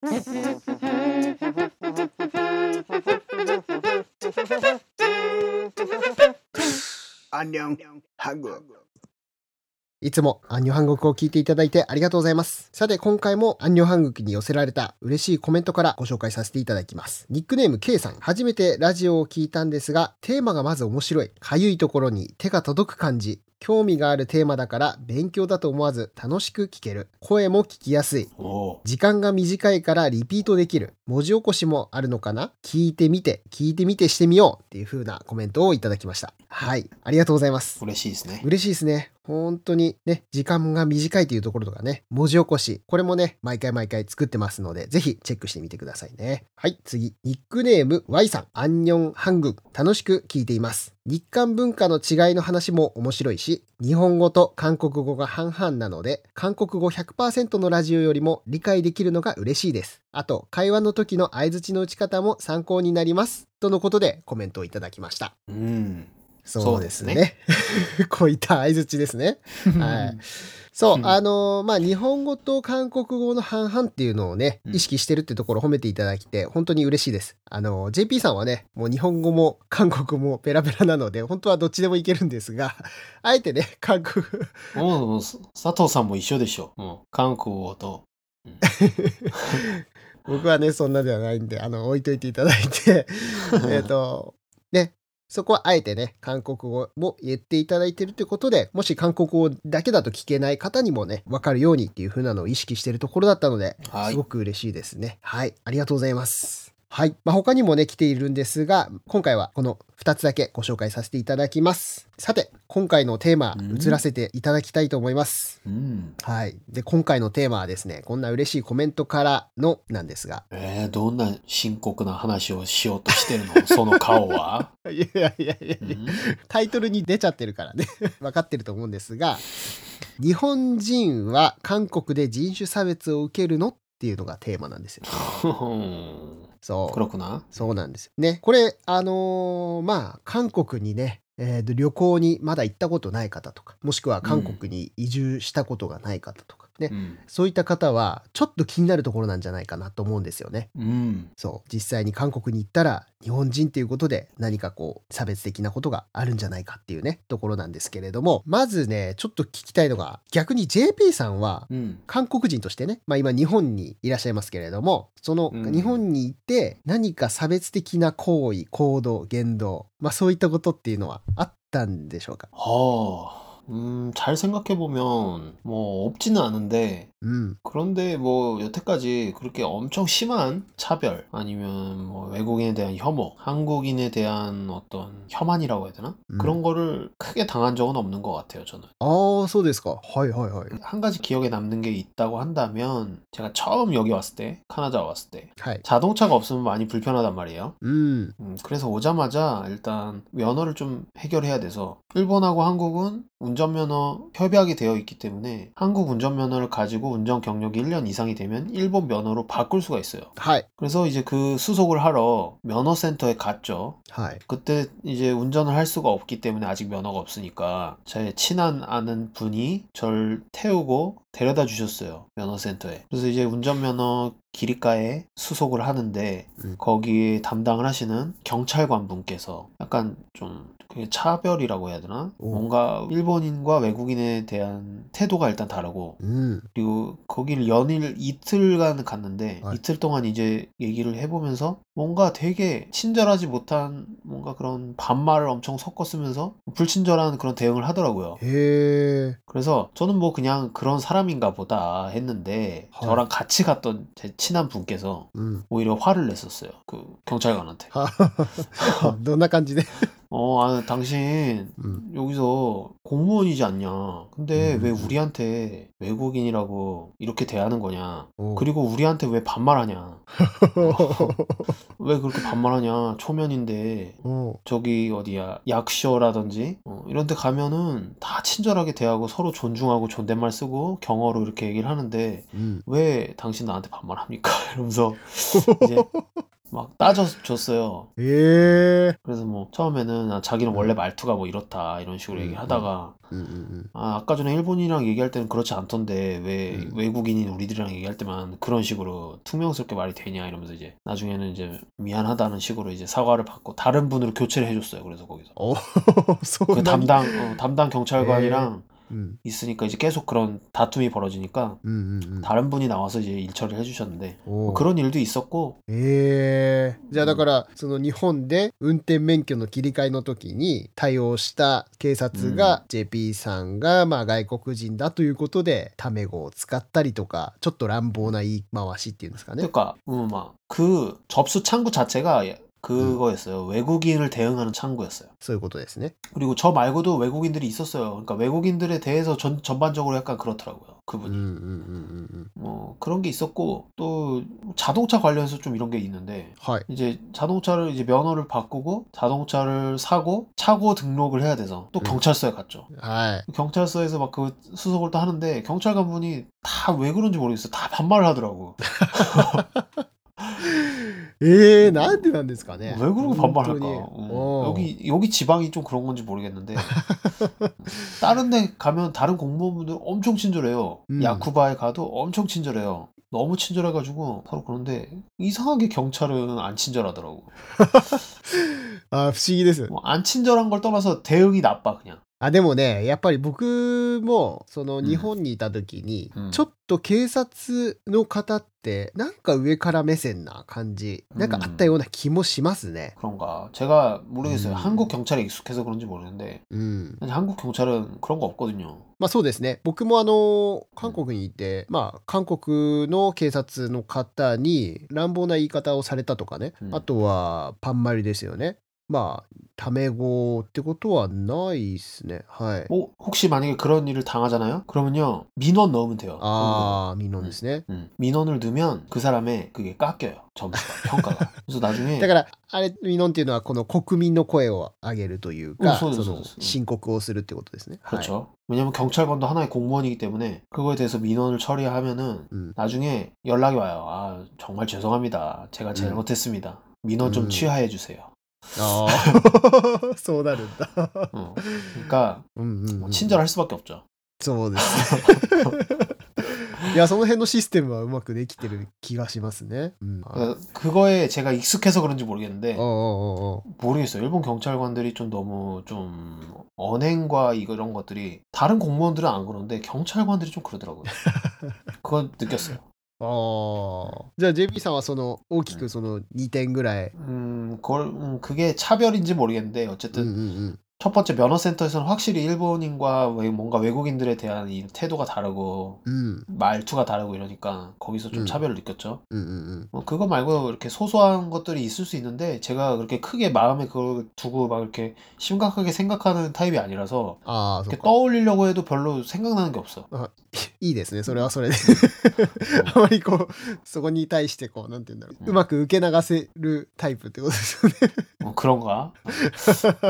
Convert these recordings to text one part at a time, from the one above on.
アンニョンハグいつもアンニョハングクを聞いていただいてありがとうございます。さて今回もアンニョハングクに寄せられた嬉しいコメントからご紹介させていただきます。ニックネーム K さん、初めてラジオを聞いたんですが、テーマがまず面白い。かゆいところに手が届く感じ。興味があるテーマだから勉強だと思わず楽しく聞ける。声も聞きやすい。お時間が短いからリピートできる。文字起こしもあるのかな？聞いてみて、聞いてみてしてみようっていう風なコメントをいただきました。はい。ありがとうございます。嬉しいですね。嬉しいですね。本当にね、時間が短いというところとかね、文字起こし、これもね、毎回毎回作ってますので、ぜひチェックしてみてくださいね。はい、次。ニックネーム Y さん、アンニョンハングン、楽しく聞いています。日韓文化の違いの話も面白いし、日本語と韓国語が半々なので、韓国語100%のラジオよりも理解できるのが嬉しいです。あと、会話の時の相槌の打ち方も参考になります。とのことでコメントをいただきました。うん。そうですね。そうで こういった相槌ですね。はい。そうう、んあのーまあ、日本語と韓国語の半々っていうのをね、うん意識してるってところを褒めていただきて、本当に嬉しいです。あのー JP さんはね、もう日本語も韓国語もペラペラなので、本当はどっちでもいけるんですが、あえてね、韓国、もう、佐藤さんも一緒でしょ。もう、韓国語と。うん僕はね、そんなではないんで、あの、置いといていただいて、えっと、ね、そこはあえてね、韓国語も言っていただいてるということで、もし韓国語だけだと聞けない方にもね、わかるようにっていう風なのを意識してるところだったので、はいすごく嬉しいですね。はい、ありがとうございます。はい。まあ、他にもね、来ているんですが、今回はこの2つだけご紹介させていただきます。さて、今回のテーマう、ん移らせていただきたいと思います。うん。はい。で、今回のテーマはですね、こんな嬉しいコメントからのなんですが、えー、どんな深刻な話をしようとしてるの？その顔は？いやいやいやいやうんタイトルに出ちゃってるからね 分かってると思うんですが日本人は韓国で人種差別を受けるの？っていうのがテーマなんですよそう。黒くな？そうなんですよ。ね。これあのーまあ韓国にねえーと旅行にまだ行ったことない方とかもしくは韓国に移住したことがない方とかね、うん。そういった方はちょっと気になるところなんじゃないかなと思うんですよね。うん。そう実際に韓国に行ったら日本人っていうことで何かこう差別的なことがあるんじゃないかっていうねところなんですけれどもまずねちょっと聞きたいのが逆に JP さんはうん。韓国人としてね、まあ、今日本にいらっしゃいますけれどもそのうん日本にいて何か差別的な行為行動言動、まあ、そういったことっていうのはあったんでしょうか？ 어, 음, 잘 생각해보면, 뭐, 없지는 않은데, 음. 그런데 뭐 여태까지 그렇게 엄청 심한 차별 아니면 뭐 외국인에 대한 혐오, 한국인에 대한 어떤 혐한이라고 해야 되나? 음. 그런 거를 크게 당한 적은 없는 것 같아요, 저는. 아, 소데스까. 하이 하이 하이. 한 가지 기억에 남는 게 있다고 한다면 제가 처음 여기 왔을 때, 캐나다 왔을 때 하이. 자동차가 없으면 많이 불편하단 말이에요. 음. 음. 그래서 오자마자 일단 면허를 좀 해결해야 돼서 일본하고 한국은 운전면허 협약이 되어 있기 때문에 한국 운전면허를 가지고 그리고 운전 경력이 1년 이상이 되면 일본 면허로 바꿀 수가 있어요. 하이. 그래서 이제 그 수속을 하러 면허센터에 갔죠. 하이. 그때 이제 운전을 할 수가 없기 때문에 아직 면허가 없으니까 제 친한 아는 분이 절 태우고 데려다 주셨어요. 면허센터에. 그래서 이제 운전면허 기립가에 수속을 하는데 음. 거기에 담당을 하시는 경찰관 분께서 약간 좀 그게 차별이라고 해야 되나? 오. 뭔가 일본인과 외국인에 대한 태도가 일단 다르고 음. 그리고 거길 연일 이틀간 갔는데 아. 이틀 동안 이제 얘기를 해보면서 뭔가 되게 친절하지 못한 뭔가 그런 반말을 엄청 섞어 쓰면서 불친절한 그런 대응을 하더라고요. 예. 그래서 저는 뭐 그냥 그런 사람 사람인가 보다 했는데 헐. 저랑 같이 갔던 제 친한 분께서 음. 오히려 화를 냈었어요. 그 경찰관한테. 아, 어, 누나 깐지네. 어, 아, 당신 음. 여기서 공무원이지 않냐. 근데 음. 음 왜 음. 우리한테 외국인이라고 이렇게 대하는 거냐. 오. 그리고 우리한테 왜 반말하냐. 왜 그렇게 반말하냐. 초면인데 오. 저기 어디야 약쇼라든지 어, 이런 데 가면은 다 친절하게 대하고 서로 존중하고 존댓말 쓰고 경어로 이렇게 얘기를 하는데 음. 왜 당신 나한테 반말합니까? 이러면서 이제 막 따져줬어요. 예. 그래서 뭐 처음에는 아, 자기는 원래 말투가 뭐 이렇다 이런 식으로 음, 얘기하다가 음, 음, 음, 음. 아, 아까 전에 일본이랑 얘기할 때는 그렇지 않던데 왜 음. 외국인인 우리들이랑 얘기할 때만 그런 식으로 투명스럽게 말이 되냐 이러면서 이제 나중에는 이제 미안하다는 식으로 이제 사과를 받고 다른 분으로 교체를 해줬어요. 그래서 거기서 어, 그 담당 어, 담당 경찰관이랑 예. うん。 있으니까 이제 계속 그런 다툼이 벌어지니까 うんうんうん。 다른 분이 나와서 이제 일 처리를 해주셨는데 お 뭐 ー 그런 일도 있었고 ええじゃあだから、その日本で運転免許の切り替えの時に対応した警察が、JP さんがまあ外国人だということで、タメ語を使ったりとか、ちょっと乱暴な言い回しっていうんですかね。 그러니까 음, 막그 접수 창구 자체가 그거였어요. 외국인을 대응하는 창구였어요. そういうことですね。 그리고 저 말고도 외국인들이 있었어요. 그러니까 외국인들에 대해서 전, 전반적으로 약간 그렇더라고요. うんうん 그분이. うんうんうん。 뭐 그런 게 있었고 또 자동차 관련해서 좀 이런 게 있는데 はい。 이제 자동차를 이제 면허를 바꾸고 자동차를 사고 차고 등록을 해야 돼서 또 음. 경찰서에 갔죠. はい。 경찰서에서 막 그 수속을 또 하는데 경찰관 분이 다 왜 그런지 모르겠어요. 다 반말을 하더라고. ええなんでなんですかね。 왜 그러고 本当 반말할까? に 음, おー 여기 여기 지방이 좀 그런 건지 모르겠는데 다른 데 가면 다른 공무원분들 엄청 친절해요. 음. 야쿠바에 가도 엄청 친절해요. 너무 친절해가지고 서로 그런데 이상하게 경찰은 안 친절하더라고. あ不思議です。 뭐 안 친절한 걸 떠나서 대응이 나빠 그냥. あ、でもね、やっぱり僕も、そのうん日本にいた時に、うんちょっと警察の方って、なんか上から目線な感じ、なんかあったような気もしますね。 그런가. 제가 모르겠어요. 음. 한국 경찰에 익숙해서 그런지 모르는데 うん。 사실 한국 경찰은 그런 거 없거든요. まあそうですね。僕もあの、韓国にいて、まあ韓国の警察の方に乱暴な言い方をされたとかね。うんあとは、パンマリですよね。 まあ、タメ語ってことはないですね。はい。 뭐 혹시 만약에 그런 일을 당하잖아요? 그러면요 민원 넣으면 돼요. ああ、ミノンですね。 음, 민원을 넣으면 그 사람의 그게 깎여요. 점수가 평가가. 그래서 나중에 だから、あれ、ミノンっていうのは、この国民の声を上げるというか、うんそうですそのそうです申告をするってことですね。はい。 그렇죠. 왜냐면 경찰관도 하나의 공무원이기 때문에 그거에 대해서 민원을 처리하면은 음. 나중에 연락이 와요. 아 정말 죄송합니다. 제가 잘못했습니다. 민원 좀 음. 취하해 주세요. ああ、そうなるんだ。 어. 그러니까 うんうん、う 뭐 ん。 친절할 수밖에 없죠. そうです。いや、その辺のシステムはうまくできてる気がしますね。うん。あ 그- 그거에 제가 익숙해서 그런지 모르겠는데 おうおうおうおう 모르겠어요. 일본 경찰관들이 좀 너무 좀 언행과 이거- 이런 것들이 다른 공무원들은 안 그런데 경찰관들이 좀 그러더라고요. 그건 느꼈어요. ああ。じゃあ、JP さんはその、大きくその2点ぐらい。 음, 그걸 음, 그게 차별인지 모르겠는데 うん 어쨌든 うんうん。 첫 번째 면허센터에서는 확실히 일본인과 왜- 뭔가 외국인들에 대한 이 태도가 다르고 うん。 말투가 다르고 이러니까 거기서 좀 음. 차별을 느꼈죠. うんうんうん。 뭐 그거 말고 이렇게 소소한 것들이 있을 수 있는데 제가 그렇게 크게 마음에 그걸 두고 막 이렇게 심각하게 생각하는 타입이 아니라서 ああ、そっ 이렇게 か。 떠올리려고 해도 별로 생각나는 게 없어. いいですね。それはそれで。あまりこう、そこに対してこう、なんて言うんだろう。うんうまく受け流せるタイプってことですよね。 뭐 그런가?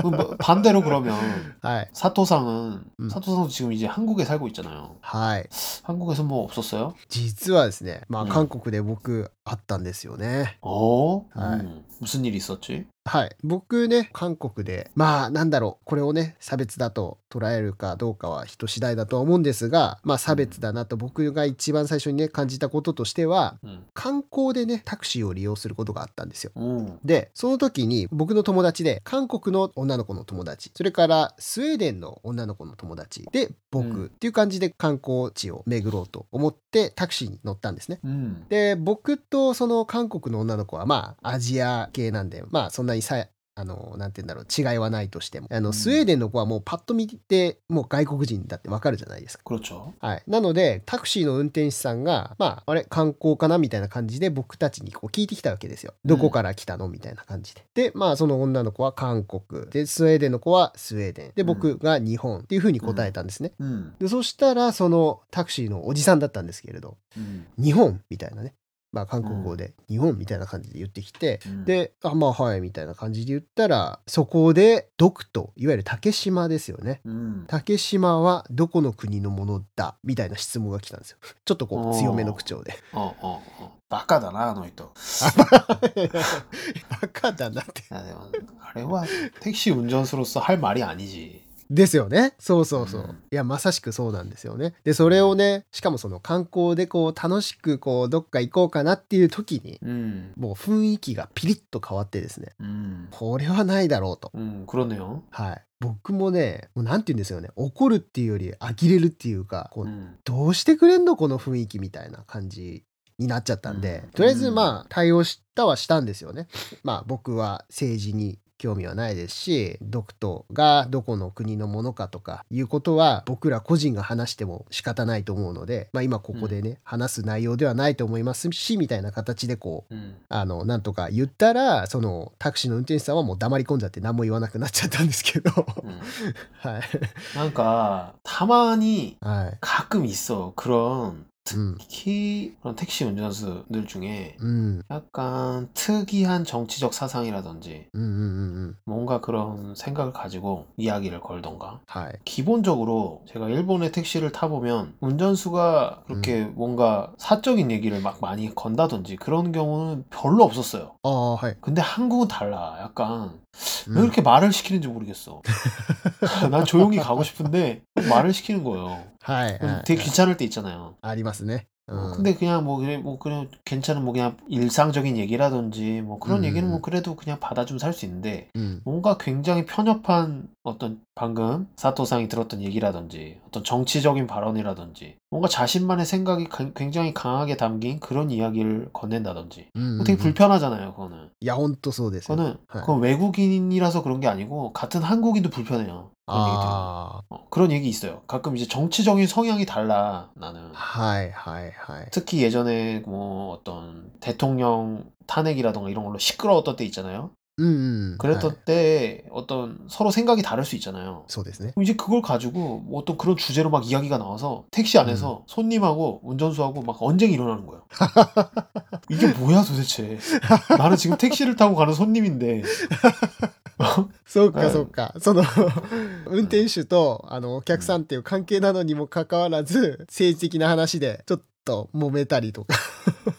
뭐 반대로 그러면 はい。 사토상은 음. 사토상도 지금 이제 한국에 살고 있잖아요. はい。 한국에서 뭐 없었어요? 実はですね、まあ、うん韓国で僕、 あったんですよね。 어? 아이. 음, 무슨 일이 있었지? はい。僕ね、韓国で、まあ、なんだろう、これをね、差別だと捉えるかどうかは人次第だとは思うんですが、まあ、差別だなと僕が一番最初にね、感じたこととしては、 음. 観光でね、タクシーを利用することがあったんですよ。 음. で、その時に僕の友達で、韓国の女の子の友達、それからスウェーデンの女の子の友達で、僕、うんっていう感じで観光地を巡ろうと思ってタクシーに乗ったんですね。 음. で、僕と とその韓国の女の子はまあアジア系なんでまあそんなにさあのなんて言うんだろう違いはないとしても。あのスウェーデンの子はもうパッと見てもう外国人だってわかるじゃないですか。はい。なのでタクシーの運転手さんがまああれ観光かなみたいな感じで僕たちにこう聞いてきたわけですよ。どこから来たのみたいな感じで。でまあその女の子は韓国でスウェーデンの子はスウェーデン。で僕が日本っていうふうに答えたんですね。でそしたらそのタクシーのおじさんだったんですけれど、日本みたいなね。まあ韓国語で日本みたいな感じで言ってきて、うん、で、あ、まあはいみたいな感じで言ったら、そこでドクと、いわゆる竹島ですよね。うん、竹島はどこの国のものだみたいな質問が来たんですよ。ちょっとこう強めの口調で。あああバカだなあの人バカだなって。 야,あれは택시 운전수로서 할 말이 아니지 ですよね。そうそうそう。いや、まさしくそうなんですよね。で、それをね、しかもその観光でこう、楽しくこう、どっか行こうかなっていう時に、うん、もう雰囲気がピリッと変わってですね、うん、これはないだろうと。うん、黒のよ。はい。僕もね、もうなんて言うんですよね、怒るっていうより呆れるっていうか、こうどうしてくれんの？この雰囲気みたいな感じになっちゃったんで、とりあえずまあ対応したはしたんですよね。まあ僕は政治に興味はないですし独島がどこの国のものかとかいうことは僕ら個人が話しても仕方ないと思うので、まあ、今ここでね、うん、話す内容ではないと思いますしみたいな形でこう、うん、あのなんとか言ったらそのタクシーの運転手さんはもう黙り込んじゃって何も言わなくなっちゃったんですけど、うん、はい、なんかたまに、はい、核味噌クローン 음. 특히 그런 택시 운전수들 중에 음. 약간 특이한 정치적 사상이라든지 음, 음, 음, 음, 뭔가 그런 생각을 가지고 이야기를 걸던가 하이. 기본적으로 제가 일본의 택시를 타보면 운전수가 그렇게 음. 뭔가 사적인 얘기를 막 많이 건다든지 그런 경우는 별로 없었어요 어, 근데 한국은 달라 약간 음. 왜 이렇게 말을 시키는지 모르겠어. 난 조용히 가고 싶은데 말을 시키는 거예요. 되게 귀찮을 때 있잖아요. 아리마스네. 어. 뭐 근데 그냥 뭐 그래 뭐 그냥 괜찮은 뭐 그냥 일상적인 얘기라든지 뭐 그런 음. 얘기는 뭐 그래도 그냥 받아주면 살 수 있는데 음. 뭔가 굉장히 편협한 어떤 방금 사토상이 들었던 얘기라든지 어떤 정치적인 발언이라든지 뭔가 자신만의 생각이 가, 굉장히 강하게 담긴 그런 이야기를 건넨다든지. 음, 음 되게 음. 불편하잖아요 그거는. 야온또소 되세요 그거는 네. 그건 외국인이라서 그런 게 아니고 같은 한국인도 불편해요. 그런 얘기 들으면 あ 어, 그런 얘기 있어요 가끔 이제 정치적인 성향이 달라 나는 あ、はいはいはい。 특히 예전에 뭐 어떤 대통령 탄핵이라던가 이런 걸로 시끄러웠던 때 있잖아요 うんうん。 그랬던 はい 때 어떤 서로 생각이 다를 수 있잖아요 そうですね。 그럼 이제 그걸 가지고 뭐 어떤 그런 주제로 막 이야기가 나와서 택시 안에서 손님하고 운전수하고 막 언쟁이 일어나는 거예요. 이게 뭐야 도대체. 나는 지금 택시를 타고 가는 손님인데. そうかはいそうか。その、運転手と、あの、お客さんっていう関係なのにもかかわらず、政治的な話で、ちょっ と揉めたりとか。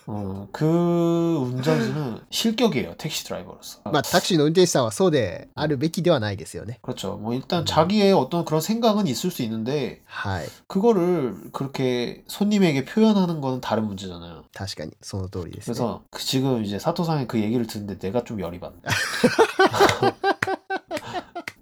어, 그 운전수는 실격이에요. 택시 드라이버로서. まあ、タクシーの運転手さんはそうであるべきではないですよね。 그렇죠. 뭐 일단 자기의 어떤 그런 생각은 있을 수 있는데 はい。 그거를 그렇게 손님에게 표현하는 거는 다른 문제잖아요. 確かに、その通りです、ね。 그래서 그 지금 이제 사토상의 그 얘기를 듣는데 내가 좀 열이 받네.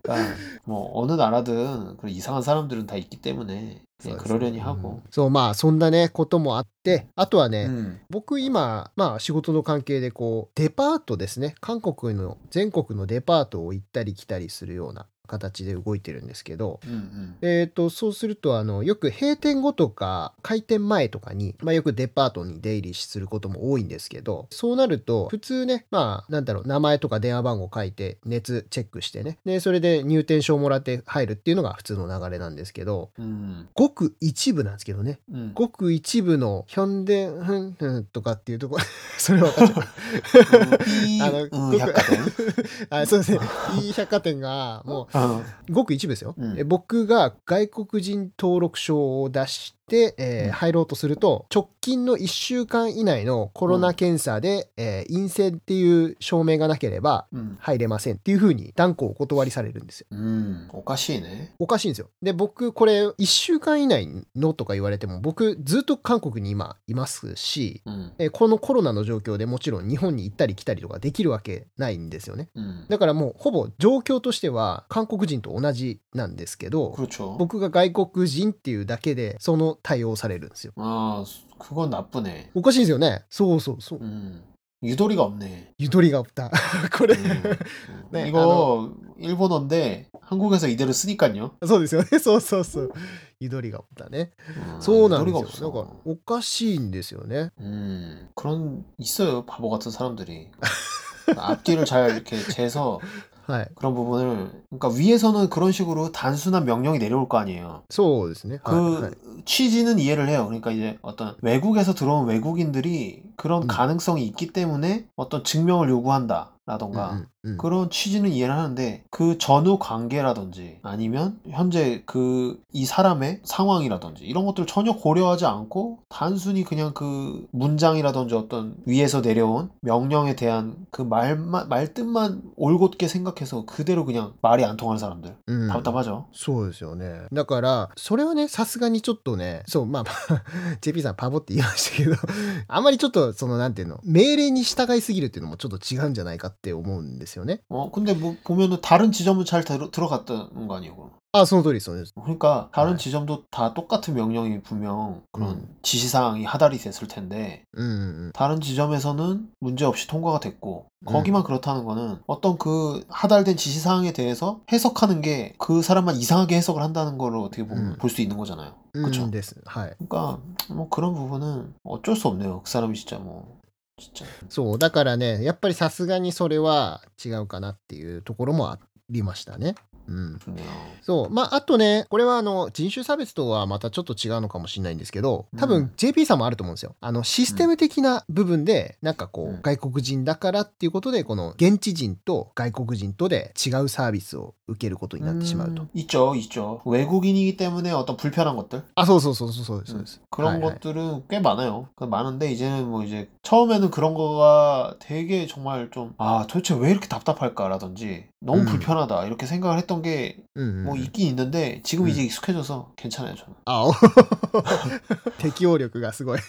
그러니까 뭐 어느 나라든 그런 이상한 사람들은 다 있기 때문에 そう 그냥 ですね 그러려니 う 하고. んそう、まあ、そんなね、こともあって、あとはね、 음. 僕今、まあ仕事の関係でこう、デパートですね。韓国の、全国のデパートを行ったり来たりするような 形で動いてるんですけど、うんうん、えーと、そうするとあのよく閉店後とか開店前とかに、まあ、よくデパートに出入りすることも多いんですけどそうなると普通ねまあなんだろう名前とか電話番号書いて熱チェックしてねでそれで入店証もらって入るっていうのが普通の流れなんですけど、うん、ごく一部なんですけどね、うん、ごく一部のヒョンデンフンフンとかっていうとこ それ分かっちゃうあの、うん、百貨店。あそうですね。いい百貨店がもうごく一部ですよ。うんえ僕が外国人登録証を出しで、えー、入ろうとすると、直近の1週間以内のコロナ検査で、うん、えー、陰性っていう証明がなければ入れませんっていうふうに断固お断りされるんですよ。うん、おかしいね。おかしいんですよ。で、僕、これ、1週間以内のとか言われても、僕、ずっと韓国に今いますし、うん、えー、このコロナの状況でもちろん日本に行ったり来たりとかできるわけないんですよね。うん、だからもう、ほぼ状況としては、韓国人と同じなんですけど、僕が外国人っていうだけで、その 対応されるんですよ。 아, 그건 나쁘네. おかしいですよね。そうそうそう。 음, 유도리가 없네. ゆとりがおった。これ、 음, 네, 이거 일본어인데 한국에서 이대로 쓰니까요. そうですよね。そうそうそう。ゆとりがおったね。 음, そうなんで 유도리가 すよ。だから 없어. おかしいんですよね。 음, 그런 있어요 바보 같은 사람들이 앞뒤를 잘 이렇게 재서 はい。 그런 부분을 그러니까 위에서는 그런 식으로 단순한 명령이 내려올 거 아니에요. そうですね。 그 はいはい 취지는 이해를 해요. 그러니까 이제 어떤 외국에서 들어온 외국인들이 그런 음. 가능성이 있기 때문에 어떤 증명을 요구한다. 라던가 うんうんうん 그런 취지는 이해를 하는데 그 전후 관계라든지 아니면 현재 그 이 사람의 상황이라든지 이런 것들을 전혀 고려하지 않고 단순히 그냥 그 문장이라든지 어떤 위에서 내려온 명령에 대한 그 말만 말뜻만 올곧게 생각해서 그대로 그냥 말이 안 통하는 사람들 うん 답답하죠. そうですよね。だから、それはね、さすがにちょっとね、そう、まあまあ、JP さんパボって言いましたけど、あまりちょっと、 その、なんていうの、命令に従いすぎるっていうのもちょっと違うんじゃないかって思うんですよね。 어 근데 뭐 보면은 다른 지점은 잘 들어, 들어갔다는 거 아니고. あ、その 通りです、そうです。 그러니까 다른 네. 지점도 다 똑같은 명령이 분명 그런 음. 지시사항이 하달이 됐을 텐데 うんうん 다른 지점에서는 문제 없이 통과가 됐고 거기만 그렇다는 거는 어떤 그 하달된 지시사항에 대해서 해석하는 게 그 사람만 이상하게 해석을 한다는 걸 어떻게 보면 음. 볼 수 있는 거잖아요. うん。 그쵸 うんです。はい。 그러니까 뭐 그런 부분은 어쩔 수 없네요. 그 사람이 진짜 뭐 진짜 そう、だからね、やっぱりさすがにそれは違うかなっていうところもありましたね。 うん。 좋네요. そう。まあ、あとね、これはあの、人種差別とはまたちょっと違うのかもしれないんですけど、多分うん JP さんもあると思うんですよ。あの、システム的な部分で、なんかこう、うん外国人だからっていうことで、この現地人と外国人とで違うサービスを受けることになってしまうと。 음, 있죠, 있죠. 외국인이기 때문에 어떤 불편한 것들 あ、そうそうそうそうそうです。そうです 그런 はいはい 것들은 꽤 많아요. 그 많은데 이제는 뭐 이제 처음에는 그런 거가 되게 정말 좀 아 도대체 왜 이렇게 답답할까라든지 너무 음. 불편하다 이렇게 생각을 했던 게 うんうんうん 뭐 있긴 있는데 지금 음. 이제 익숙해져서 괜찮아요 저는. あ、お適応力がすごい。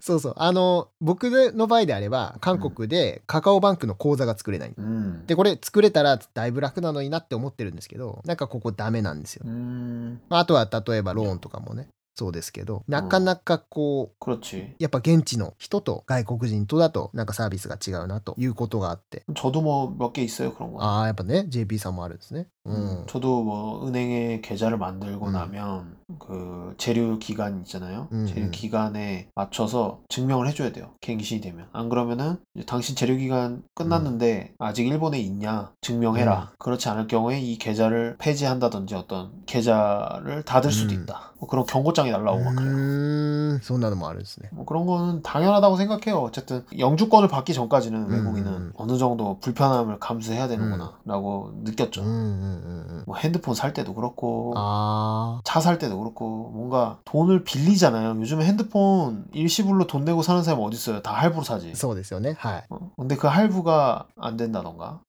そうそう。あの、僕の場合であれば、韓国でカカオバンクの口座が作れない。 음. で、これ作れたらだいぶ楽なのになって思ってるんですけど、なんかここダメなんですよ。 음 まああとは例えばローンとかもね、 そうですけど、なかなかこう、 그렇지. やっぱ現地の人と外国人とだとなんかサービスが違うなということがあって。 저도 뭐 몇 개 있어요 그런 거. ああ、やっぱね、JP さんもあるんですね。う 음, ん。 저도 뭐 은행에 계좌를 만들고 음. 나면 그 재료 기간 있잖아요. 음, 재료 음. 기간에 맞춰서 증명을 해줘야 돼요. 갱신이 되면. 안 그러면은 이제 당신 재료 기간 끝났는데 아직 일본에 있냐 증명해라. 그렇지 않을 경우에 이 계좌를 폐지한다든지 어떤 계좌를 닫을 수도 음. 있다. 뭐 그런 경고장 이 날라오고 막 う 그래요. ーん、そんなのもあるんですね。 뭐 그런 거는 당연하다고 생각해요. 어쨌든 영주권을 받기 전까지는 음, 외국인은 음. 어느 정도 불편함을 감수해야 되는구나라고 느꼈죠. うんうんうんうん。 뭐 핸드폰 살 때도 그렇고 あ 차 살 때도 그렇고 뭔가 돈을 빌리잖아요. 요즘에 핸드폰 일시불로 돈 내고 사는 사람이 어디 있어요? 다 할부로 사지. あ、そうですよね。はい。 어, 근데 그 할부가 안 된다던가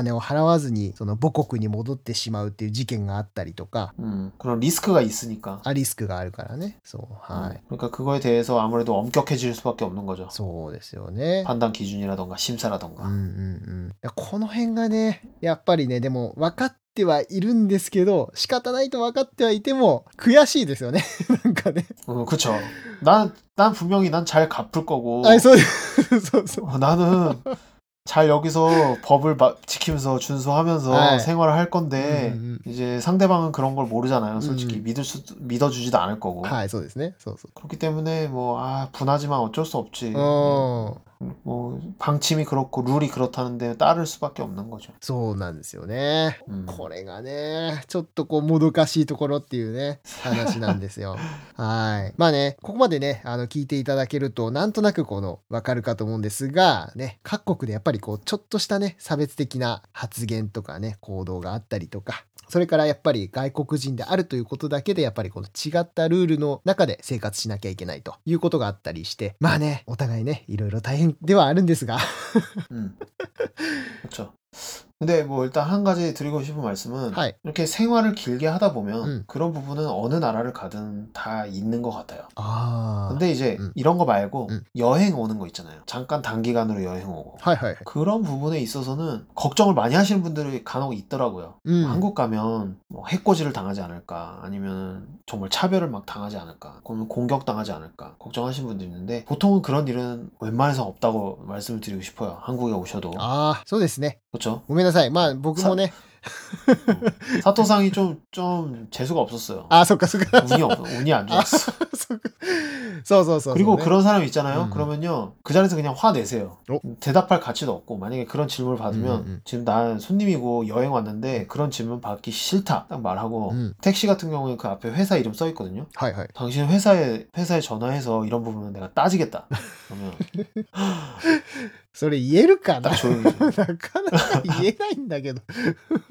金を払わずに、その母国に戻ってしまうっていう事件があったりとか、 음, 그런 리스크가 있으니까. あリスクがあるからね。そう。はい。 음, 그러니까 그거에 대해서 아무래도 엄격해질 수밖에 없는 거죠. そうですよね。 판단 기준이라던가 심사라던가. うんうんうん。いやこの辺がね、やっぱりね、でも分かってはいるんですけど、仕方ないと分かってはいても、悔しいですよね。なんかね。 어, 그쵸. 난, 난 분명히 난 잘 갚을 거고. あ、そうです。そうそう。 어, 나는 잘 여기서 법을 마- 지키면서 준수하면서 네. 생활을 할 건데, 음, 이제 상대방은 그런 걸 모르잖아요. 솔직히 음. 믿을 수, 믿어주지도 않을 거고. はい、そうですね。そうそ 그렇기 때문에 뭐, 아, 분하지만 어쩔 수 없지. う。うん。 뭐, 방침이 그렇고 룰이 그렇다는데 따를 수밖에 없는 거죠. そうなんですよね。 음. これがね、ちょっとこう、もどかしいところっていうね、話なんですよ。はい。まあね、ここまでね、あの、聞いていただけると、なんとなくこの、わかるかと思うんですが、ね、各国でやっぱりこう、ちょっとしたね、差別的な発言とかね、行動があったりとか、 それからやっぱり外国人であるということだけでやっぱりこの違ったルールの中で生活しなきゃいけないということがあったりしてまあねお互いねいろいろ大変ではあるんですが。うん、근데 뭐 일단 한 가지 드리고 싶은 말씀은 はい。 이렇게 생활을 길게 하다 보면 음. 그런 부분은 어느 나라를 가든 다 있는 것 같아요. ああ。 근데 이제 음. 이런 거 말고 음. 여행 오는 거 있잖아요. 잠깐 단기간으로 여행 오고. はいはい。 그런 부분에 있어서는 걱정을 많이 하시는 분들이 간혹 있더라고요. うん。 한국 가면 뭐 해코지를 당하지 않을까 아니면 정말 차별을 막 당하지 않을까 그러면 공격당하지 않을까 걱정하시는 분들이 있는데 보통은 그런 일은 웬만해서 없다고 말씀을 드리고 싶어요. 한국에 오셔도 ああ、そうですね。 ごめんなさい。まあ僕もね、 사토상이 좀 좀 재수가 없었어요. あ、そっかそっか。 운이 없 운이 안 좋았어. そっかそうそうそうそう。 그리고 ね 그런 사람 있잖아요. 음. 그러면요 그 자리에서 그냥 화 내세요. 어? 대답할 가치도 없고 만약에 그런 질문을 받으면 음, 음. 지금 난 손님이고 여행 왔는데 그런 질문 받기 싫다 딱 말하고 음. 택시 같은 경우에 그 앞에 회사 이름 써 있거든요. はいはい。 당신 회사에 회사에 전화해서 이런 부분은 내가 따지겠다. 그러면 それ言えるかな 딱 조용히 なかなか言えないんだけど。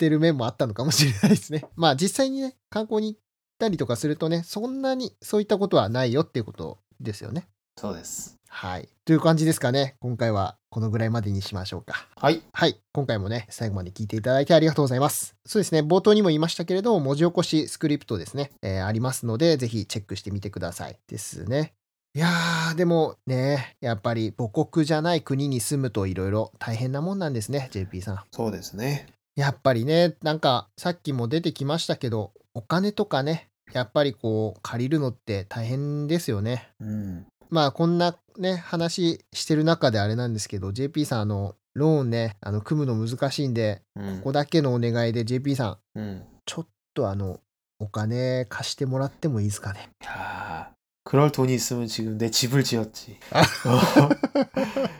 ってる面もあったのかもしれないですね。まあ、実際にね、観光に行ったりとかするとね、そんなにそういったことはないよっていうことですよね。そうです。はい。という感じですかね。今回はこのぐらいまでにしましょうか。はい。はい。今回もね、最後まで聞いていただいてありがとうございます。そうですね、冒頭にも言いましたけれども、文字起こしスクリプトですね、えーありますので、ぜひチェックしてみてください。ですね。いやー、でもね、やっぱり母国じゃない国に住むといろいろ大変なもんなんですね、JP さん。そうですね。やっぱりね、なんかさっきも出てきましたけど、お金とかね、やっぱりこう、借りるのって大変ですよね。うん。まあこんなね話してる中であれなんですけど JP さんあのローンねあの組むの難しいんでうんここだけのお願いで JP さんうん。ちょっとあのお金貸してもらってもいいですかね 야, 그럴 돈이 있으면 지금 내 집을 지었지.